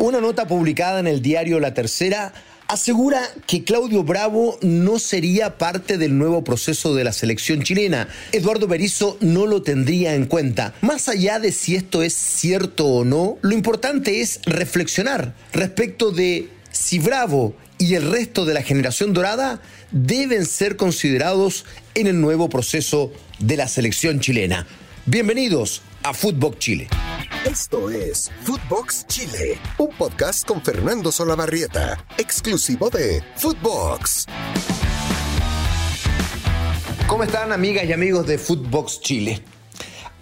Una nota publicada en el diario La Tercera asegura que Claudio Bravo no sería parte del nuevo proceso de la selección chilena. Eduardo Berizzo no lo tendría en cuenta. Más allá de si esto es cierto o no, lo importante es reflexionar respecto de si Bravo y el resto de la generación dorada deben ser considerados en el nuevo proceso de la selección chilena. Bienvenidos a Footbox Chile. Esto es Footbox Chile, un podcast con Fernando Solabarrieta, exclusivo de Footbox. ¿Cómo están amigas y amigos de Footbox Chile?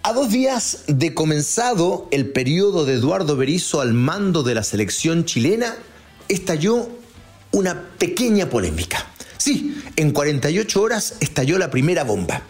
A dos días de comenzado el periodo de Eduardo Berizzo al mando de la selección chilena, estalló una pequeña polémica. Sí, en 48 horas estalló la primera bomba.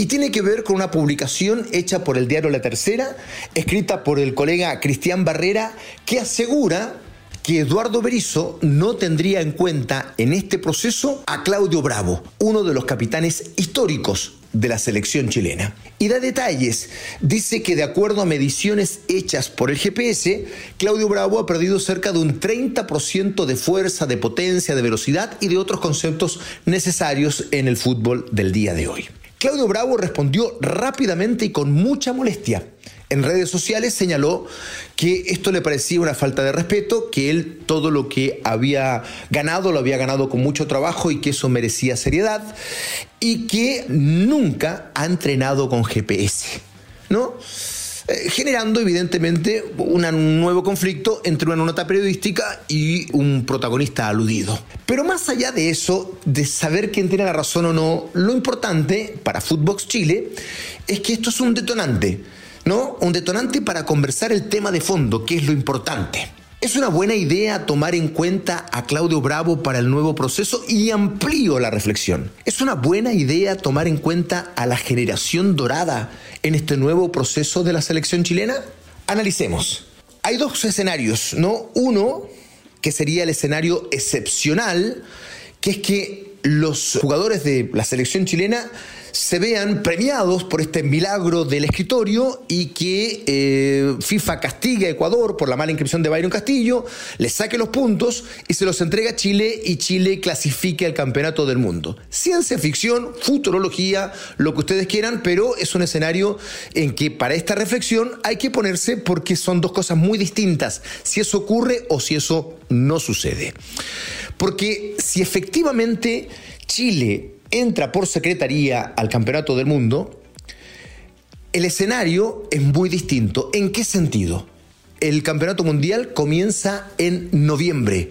Y tiene que ver con una publicación hecha por el diario La Tercera, escrita por el colega Cristian Barrera, que asegura que Eduardo Berizzo no tendría en cuenta en este proceso a Claudio Bravo, uno de los capitanes históricos de la selección chilena. Y da detalles. Dice que de acuerdo a mediciones hechas por el GPS, Claudio Bravo ha perdido cerca de un 30% de fuerza, de potencia, de velocidad y de otros conceptos necesarios en el fútbol del día de hoy. Claudio Bravo respondió rápidamente y con mucha molestia. En redes sociales señaló que esto le parecía una falta de respeto, que él todo lo que había ganado lo había ganado con mucho trabajo y que eso merecía seriedad y que nunca ha entrenado con GPS, ¿no? Eh, generando evidentemente un nuevo conflicto entre una nota periodística y un protagonista aludido. Pero más allá de eso, de saber quién tiene la razón o no, lo importante para Footbox Chile es que esto es un detonante, ¿no? Un detonante para conversar el tema de fondo, que es lo importante. ¿Es una buena idea tomar en cuenta a Claudio Bravo para el nuevo proceso? Y amplío la reflexión. ¿Es una buena idea tomar en cuenta a la generación dorada en este nuevo proceso de la selección chilena? Analicemos. Hay dos escenarios, ¿no? Uno, que sería el escenario excepcional, que es que los jugadores de la selección chilena se vean premiados por este milagro del escritorio y que eh, FIFA castigue a Ecuador por la mala inscripción de Byron Castillo, le saque los puntos y se los entrega a Chile y Chile clasifique al campeonato del mundo. Ciencia ficción, futurología, lo que ustedes quieran, pero es un escenario en que para esta reflexión hay que ponerse porque son dos cosas muy distintas, si eso ocurre o si eso no sucede. Porque si efectivamente Chile entra por secretaría al Campeonato del Mundo, el escenario es muy distinto. ¿En qué sentido? El Campeonato Mundial comienza en noviembre.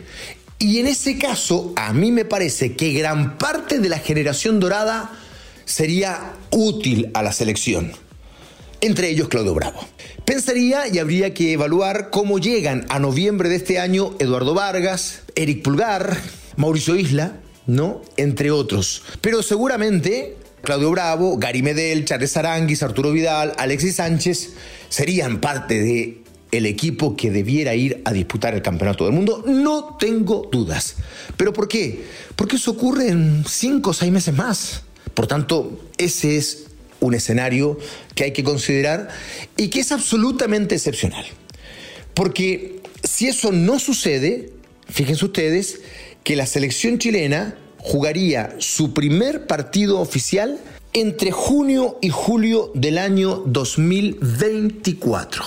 Y en ese caso, a mí me parece que gran parte de la generación dorada sería útil a la selección. Entre ellos Claudio Bravo. Pensaría y habría que evaluar cómo llegan a noviembre de este año Eduardo Vargas, Eric Pulgar, Mauricio Isla, ¿no? Entre otros. Pero seguramente Claudio Bravo, Gary Medel, Charles Aranguis, Arturo Vidal, Alexis Sánchez serían parte de el equipo que debiera ir a disputar el Campeonato del Mundo, no tengo dudas. ¿Pero por qué? Porque eso ocurre en cinco o seis meses más. Por tanto, ese es un escenario que hay que considerar y que es absolutamente excepcional. Porque si eso no sucede, fíjense ustedes, que la selección chilena jugaría su primer partido oficial entre junio y julio del año 2024.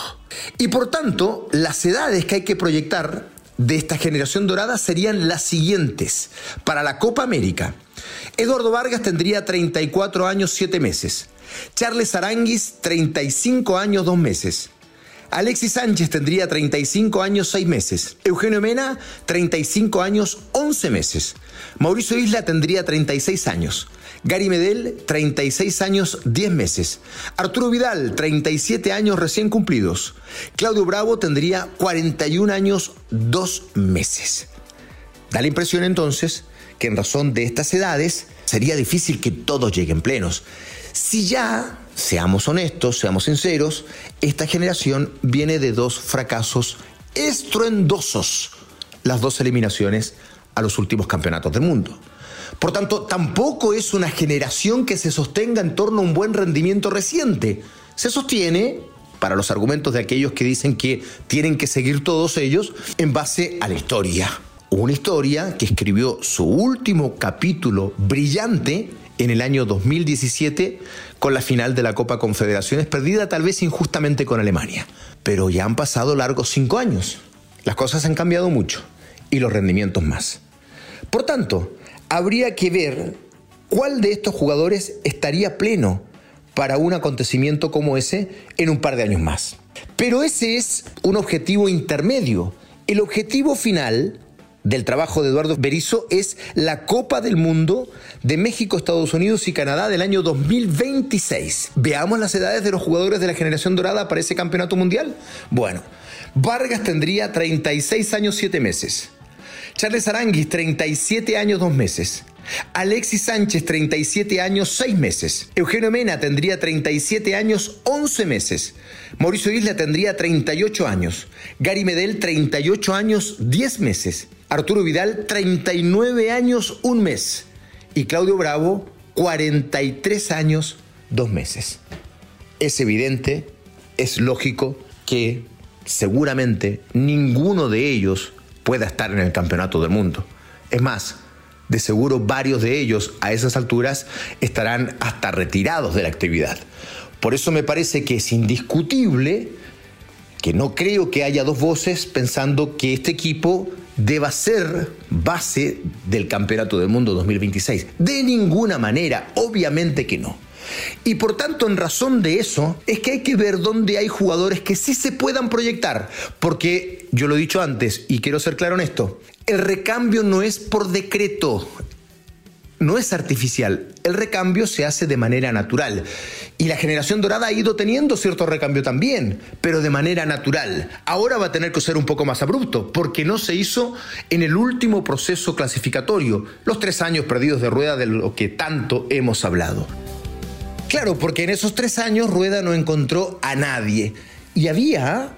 Y por tanto, las edades que hay que proyectar de esta generación dorada serían las siguientes. Para la Copa América, Eduardo Vargas tendría 34 años 7 meses. Charles Aranguis, 35 años 2 meses. Alexis Sánchez tendría 35 años 6 meses. Eugenio Mena, 35 años 11 meses. Mauricio Isla tendría 36 años. Gary Medel, 36 años 10 meses. Arturo Vidal, 37 años recién cumplidos. Claudio Bravo tendría 41 años 2 meses. Da la impresión entonces que en razón de estas edades sería difícil que todos lleguen plenos. Si ya seamos honestos, seamos sinceros, esta generación viene de dos fracasos estruendosos, las dos eliminaciones a los últimos campeonatos del mundo. Por tanto, tampoco es una generación que se sostenga en torno a un buen rendimiento reciente. Se sostiene para los argumentos de aquellos que dicen que tienen que seguir todos ellos en base a la historia. Una historia que escribió su último capítulo brillante en el año 2017 con la final de la Copa Confederaciones, perdida tal vez injustamente con Alemania. Pero ya han pasado largos cinco años. Las cosas han cambiado mucho y los rendimientos más. Por tanto, habría que ver cuál de estos jugadores estaría pleno para un acontecimiento como ese en un par de años más. Pero ese es un objetivo intermedio. El objetivo final del trabajo de Eduardo Berizzo es la Copa del Mundo de México, Estados Unidos y Canadá del año 2026. Veamos las edades de los jugadores de la generación dorada para ese campeonato mundial. Bueno, Vargas tendría 36 años 7 meses. Charles Aranguis, 37 años 2 meses. Alexis Sánchez, 37 años, 6 meses. Eugenio Mena tendría 37 años, 11 meses. Mauricio Isla tendría 38 años. Gary Medel, 38 años, 10 meses. Arturo Vidal, 39 años, 1 mes. Y Claudio Bravo, 43 años, 2 meses. Es evidente, es lógico que seguramente ninguno de ellos pueda estar en el campeonato del mundo. Es más, de seguro varios de ellos a esas alturas estarán hasta retirados de la actividad. Por eso me parece que es indiscutible que no creo que haya dos voces pensando que este equipo deba ser base del Campeonato del Mundo 2026. De ninguna manera, obviamente que no. Y por tanto, en razón de eso, es que hay que ver dónde hay jugadores que sí se puedan proyectar. Porque yo lo he dicho antes y quiero ser claro en esto, el recambio no es por decreto, no es artificial. El recambio se hace de manera natural. Y la generación dorada ha ido teniendo cierto recambio también, pero de manera natural. Ahora va a tener que ser un poco más abrupto, porque no se hizo en el último proceso clasificatorio, los tres años perdidos de rueda de lo que tanto hemos hablado. Claro, porque en esos tres años Rueda no encontró a nadie. Y había,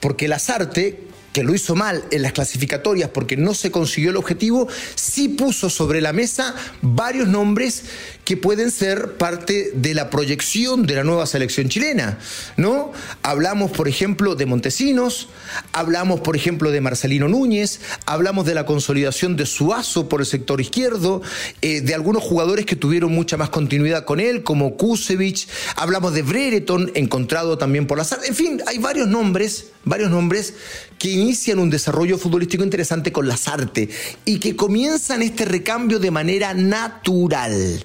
porque Lazarte, que lo hizo mal en las clasificatorias porque no se consiguió el objetivo, sí puso sobre la mesa varios nombres que pueden ser parte de la proyección de la nueva selección chilena, ¿no? Hablamos, por ejemplo, de Montesinos, hablamos, por ejemplo, de Marcelino Núñez, hablamos de la consolidación de Suazo por el sector izquierdo, eh, de algunos jugadores que tuvieron mucha más continuidad con él, como Kusevich, hablamos de Brereton, encontrado también por la en fin, hay varios nombres, varios nombres que inician un desarrollo futbolístico interesante con Lazarte y que comienzan este recambio de manera natural.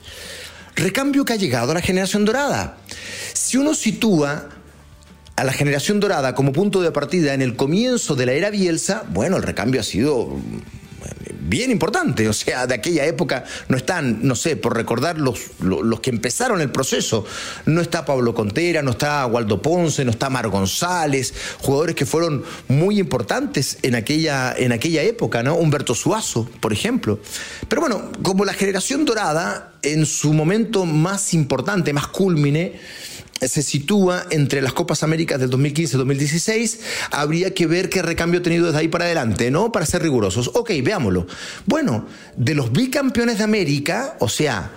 Recambio que ha llegado a la generación dorada. Si uno sitúa a la generación dorada como punto de partida en el comienzo de la era Bielsa, bueno, el recambio ha sido bien importante. O sea, de aquella época no están, no sé, por recordar los, los, que empezaron el proceso. No está Pablo Contera, no está Waldo Ponce, no está Mar González, jugadores que fueron muy importantes en aquella, en aquella época, ¿no? Humberto Suazo, por ejemplo. Pero bueno, como la generación dorada, en su momento más importante, más culmine, se sitúa entre las Copas Américas del 2015-2016, habría que ver qué recambio ha tenido desde ahí para adelante, ¿no? Para ser rigurosos. Ok, veámoslo. Bueno, de los bicampeones de América, o sea,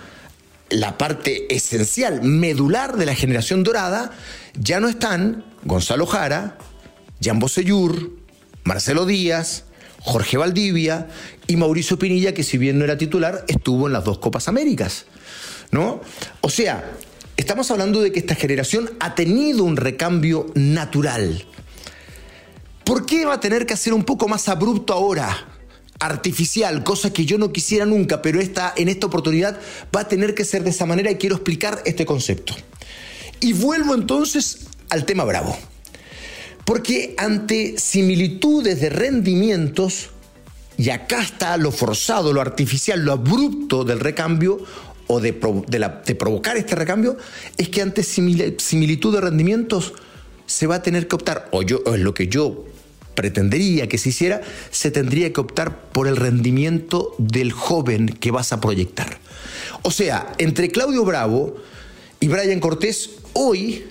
la parte esencial, medular de la generación dorada, ya no están Gonzalo Jara, Jan Bosellur, Marcelo Díaz, Jorge Valdivia y Mauricio Pinilla, que si bien no era titular, estuvo en las dos Copas Américas. ¿No? O sea, Estamos hablando de que esta generación ha tenido un recambio natural. ¿Por qué va a tener que hacer un poco más abrupto ahora? Artificial, cosa que yo no quisiera nunca, pero esta, en esta oportunidad va a tener que ser de esa manera y quiero explicar este concepto. Y vuelvo entonces al tema bravo. Porque ante similitudes de rendimientos, y acá está lo forzado, lo artificial, lo abrupto del recambio, o de, provocar este recambio es que ante similitud de rendimientos se va a tener que optar, o, yo, es lo que yo pretendería que se hiciera, se tendría que optar por el rendimiento del joven que vas a proyectar. O sea, entre Claudio Bravo y Brian Cortés, hoy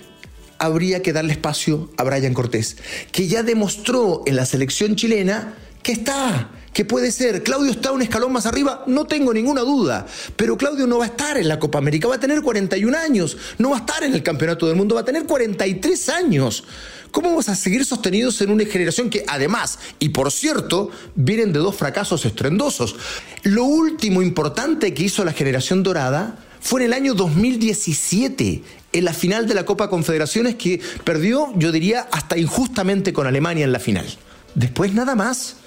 habría que darle espacio a Brian Cortés, que ya demostró en la selección chilena que está, que puede ser, Claudio está un escalón más arriba, no tengo ninguna duda, pero Claudio no va a estar en la Copa América, va a tener 41 años, no va a estar en el Campeonato del Mundo, va a tener 43 años. ¿Cómo vamos a seguir sostenidos en una generación que además, y por cierto, vienen de dos fracasos estrendosos? Lo último importante que hizo la generación dorada fue en el año 2017, en la final de la Copa Confederaciones que perdió, yo diría, hasta injustamente con Alemania en la final. Después nada más.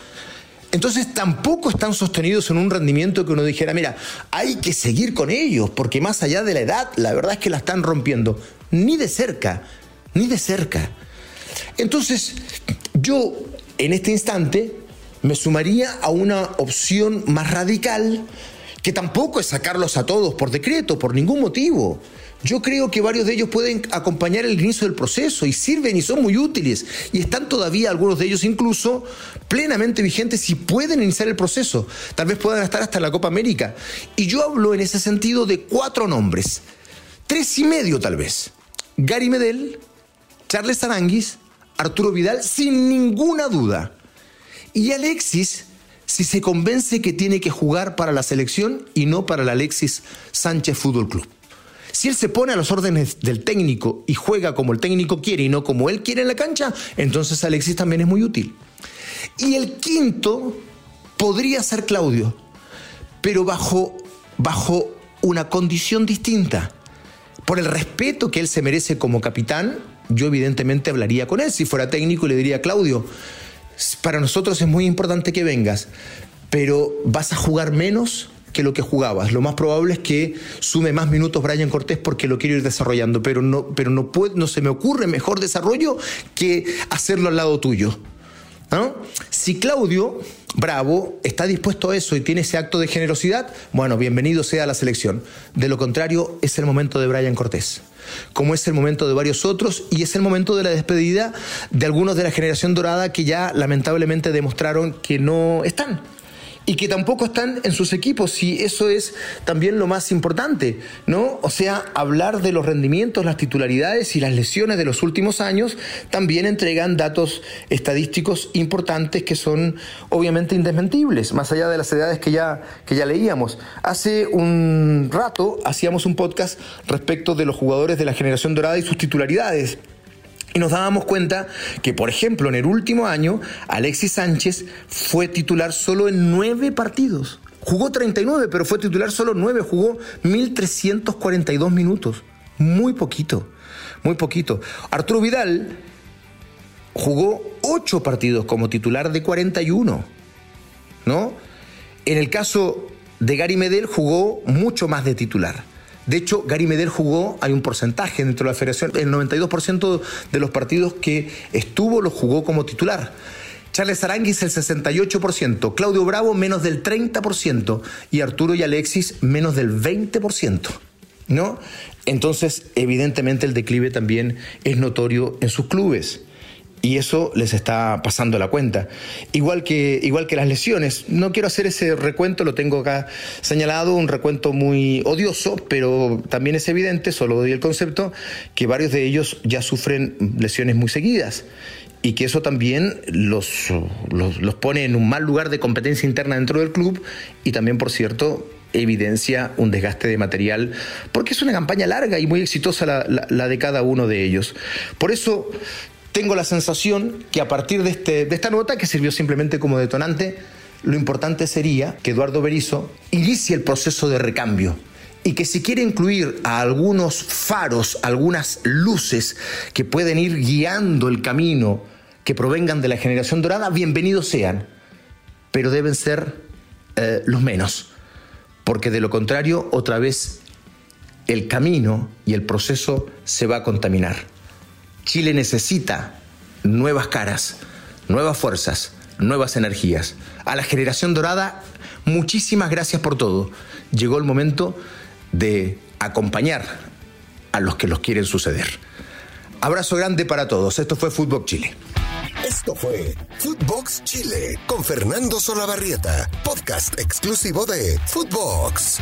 Entonces tampoco están sostenidos en un rendimiento que uno dijera, mira, hay que seguir con ellos, porque más allá de la edad, la verdad es que la están rompiendo. Ni de cerca, ni de cerca. Entonces, yo en este instante me sumaría a una opción más radical, que tampoco es sacarlos a todos por decreto, por ningún motivo. Yo creo que varios de ellos pueden acompañar el inicio del proceso y sirven y son muy útiles y están todavía algunos de ellos incluso plenamente vigentes y pueden iniciar el proceso. Tal vez puedan estar hasta la Copa América. Y yo hablo en ese sentido de cuatro nombres, tres y medio tal vez. Gary Medel, Charles Aranguis, Arturo Vidal, sin ninguna duda. Y Alexis, si se convence que tiene que jugar para la selección y no para el Alexis Sánchez Fútbol Club. Si él se pone a las órdenes del técnico y juega como el técnico quiere y no como él quiere en la cancha, entonces Alexis también es muy útil. Y el quinto podría ser Claudio, pero bajo, bajo una condición distinta. Por el respeto que él se merece como capitán, yo evidentemente hablaría con él. Si fuera técnico, le diría, Claudio, para nosotros es muy importante que vengas, pero vas a jugar menos que lo que jugabas. Lo más probable es que sume más minutos Brian Cortés porque lo quiero ir desarrollando, pero no, pero no, no se me ocurre mejor desarrollo que hacerlo al lado tuyo. Si Claudio Bravo está dispuesto a eso y tiene ese acto de generosidad, bueno, bienvenido sea a la selección. De lo contrario, es el momento de Brian Cortés como es el momento de varios otros y es el momento de la despedida de algunos de la generación dorada que ya lamentablemente demostraron que no están y que tampoco están en sus equipos, y eso es también lo más importante, ¿no? O sea, hablar de los rendimientos, las titularidades y las lesiones de los últimos años también entregan datos estadísticos importantes que son obviamente indesmentibles, más allá de las edades que ya, que ya leíamos. Hace un rato hacíamos un podcast respecto de los jugadores de la generación dorada y sus titularidades. Y nos dábamos cuenta que, por ejemplo, en el último año, Alexis Sánchez fue titular solo en nueve partidos. Jugó 39, pero fue titular solo nueve. Jugó 1.342 minutos. Muy poquito, muy poquito. Arturo Vidal jugó ocho partidos como titular de 41. ¿No? En el caso de Gary Medel jugó mucho más de titular. De hecho, Gary Medel jugó, hay un porcentaje dentro de la federación, el 92% de los partidos que estuvo los jugó como titular. Charles Aranguis el 68%, Claudio Bravo menos del 30% y Arturo y Alexis menos del 20%. ¿No? Entonces, evidentemente el declive también es notorio en sus clubes y eso les está pasando la cuenta. Igual que, igual que las lesiones. No quiero hacer ese recuento, lo tengo acá señalado, un recuento muy odioso, pero también es evidente, solo doy el concepto, que varios de ellos ya sufren lesiones muy seguidas y que eso también los, los, pone en un mal lugar de competencia interna dentro del club y también, por cierto, evidencia un desgaste de material, porque es una campaña larga y muy exitosa la de cada uno de ellos. Por eso tengo la sensación que a partir de, este, de esta nota, que sirvió simplemente como detonante, lo importante sería que Eduardo Berizo inicie el proceso de recambio y que si quiere incluir a algunos faros, algunas luces que pueden ir guiando el camino que provengan de la generación dorada, bienvenidos sean, pero deben ser eh, los menos, porque de lo contrario, otra vez el camino y el proceso se va a contaminar. Chile necesita nuevas caras, nuevas fuerzas, nuevas energías. A la generación dorada, muchísimas gracias por todo. Llegó el momento de acompañar a los que los quieren suceder. Abrazo grande para todos. Esto fue Footbox Chile. Esto fue Footbox Chile con Fernando Solabarrieta, podcast exclusivo de Footbox.